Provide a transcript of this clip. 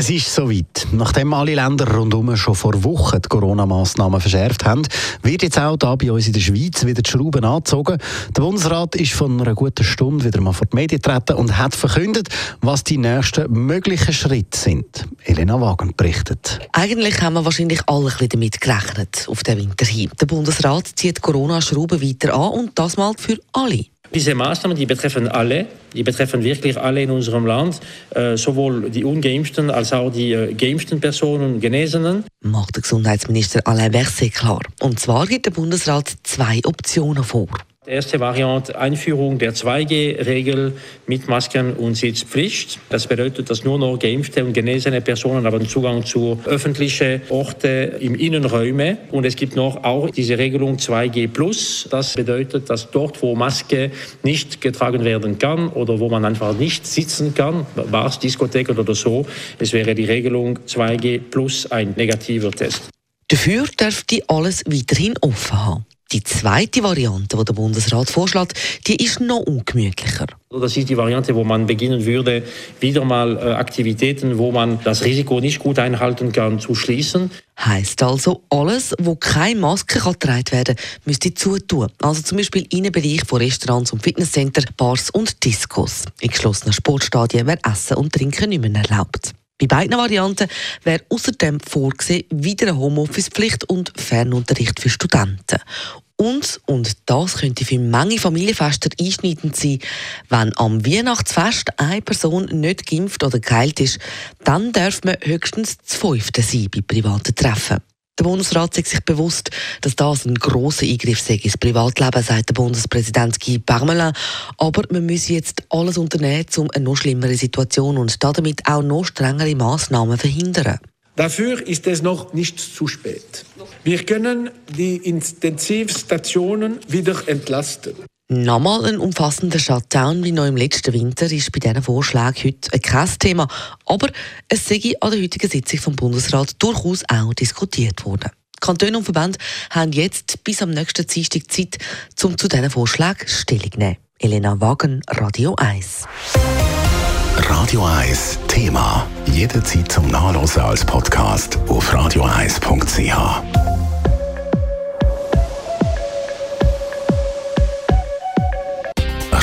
Es ist soweit. Nachdem alle Länder rundum schon vor Wochen die Corona-Massnahmen verschärft haben, wird jetzt auch da bei uns in der Schweiz wieder die Schrauben angezogen. Der Bundesrat ist von einer guten Stunde wieder mal vor die Medien getreten und hat verkündet, was die nächsten möglichen Schritte sind. Elena Wagen berichtet. Eigentlich haben wir wahrscheinlich alle ein bisschen damit gerechnet auf den Winter hin. Der Bundesrat zieht Corona-Schrauben weiter an und das mal für alle. Diese Maßnahmen, die betreffen alle, die betreffen wirklich alle in unserem Land, äh, sowohl die ungeimpften als auch die äh, geimpften Personen, Genesenen. Macht der Gesundheitsminister Alain Berset klar. Und zwar gibt der Bundesrat zwei Optionen vor. Erste Variante Einführung der 2G-Regel mit Masken und Sitzpflicht. Das bedeutet, dass nur noch geimpfte und genesene Personen haben Zugang zu öffentlichen Orten im Innenräume. Und es gibt noch auch diese Regelung 2G+. Das bedeutet, dass dort, wo Maske nicht getragen werden kann oder wo man einfach nicht sitzen kann, Bars, Diskotheken oder so, es wäre die Regelung 2G plus ein negativer Test. Dafür dürfte alles weiterhin offen haben. Die zweite Variante, die der Bundesrat vorschlägt, die ist noch ungemütlicher. Das ist die Variante, wo man beginnen würde, wieder mal äh, Aktivitäten, wo man das Risiko nicht gut einhalten kann, zu schließen. Heißt also, alles, wo keine Maske kann getragen werden kann, müsste zutun. Also zum Beispiel Innenbereich von Restaurants und Fitnesscenter, Bars und Discos. In geschlossenen Sportstadien wäre Essen und Trinken nicht mehr erlaubt. Bei beiden Varianten wäre außerdem vorgesehen wieder eine Homeoffice-Pflicht und Fernunterricht für Studenten. Und, und das könnte für manche Familienfester einschneidend sein, wenn am Weihnachtsfest eine Person nicht geimpft oder geheilt ist, dann darf man höchstens zu fünften sein bei privaten Treffen. Der Bundesrat ist sich bewusst, dass das ein grosser Eingriff sei ins Privatleben, sagt der Bundespräsident Guy Parmelin. Aber man müsse jetzt alles unternehmen, um eine noch schlimmere Situation und damit auch noch strengere Massnahmen verhindern. Dafür ist es noch nicht zu spät. Wir können die Intensivstationen wieder entlasten. Nochmal ein umfassender Shutdown wie noch im letzten Winter ist bei diesen Vorschlägen heute kein Thema. Aber es sei an der heutigen Sitzung vom Bundesrat durchaus auch diskutiert worden. Die Kantone und Verbände haben jetzt bis am nächsten Dienstag Zeit, um zu diesen Vorschlägen Stellung zu nehmen. Elena Wagen, Radio 1. Radio 1 Thema. Jederzeit zum Nachlesen als Podcast auf radio1.ch.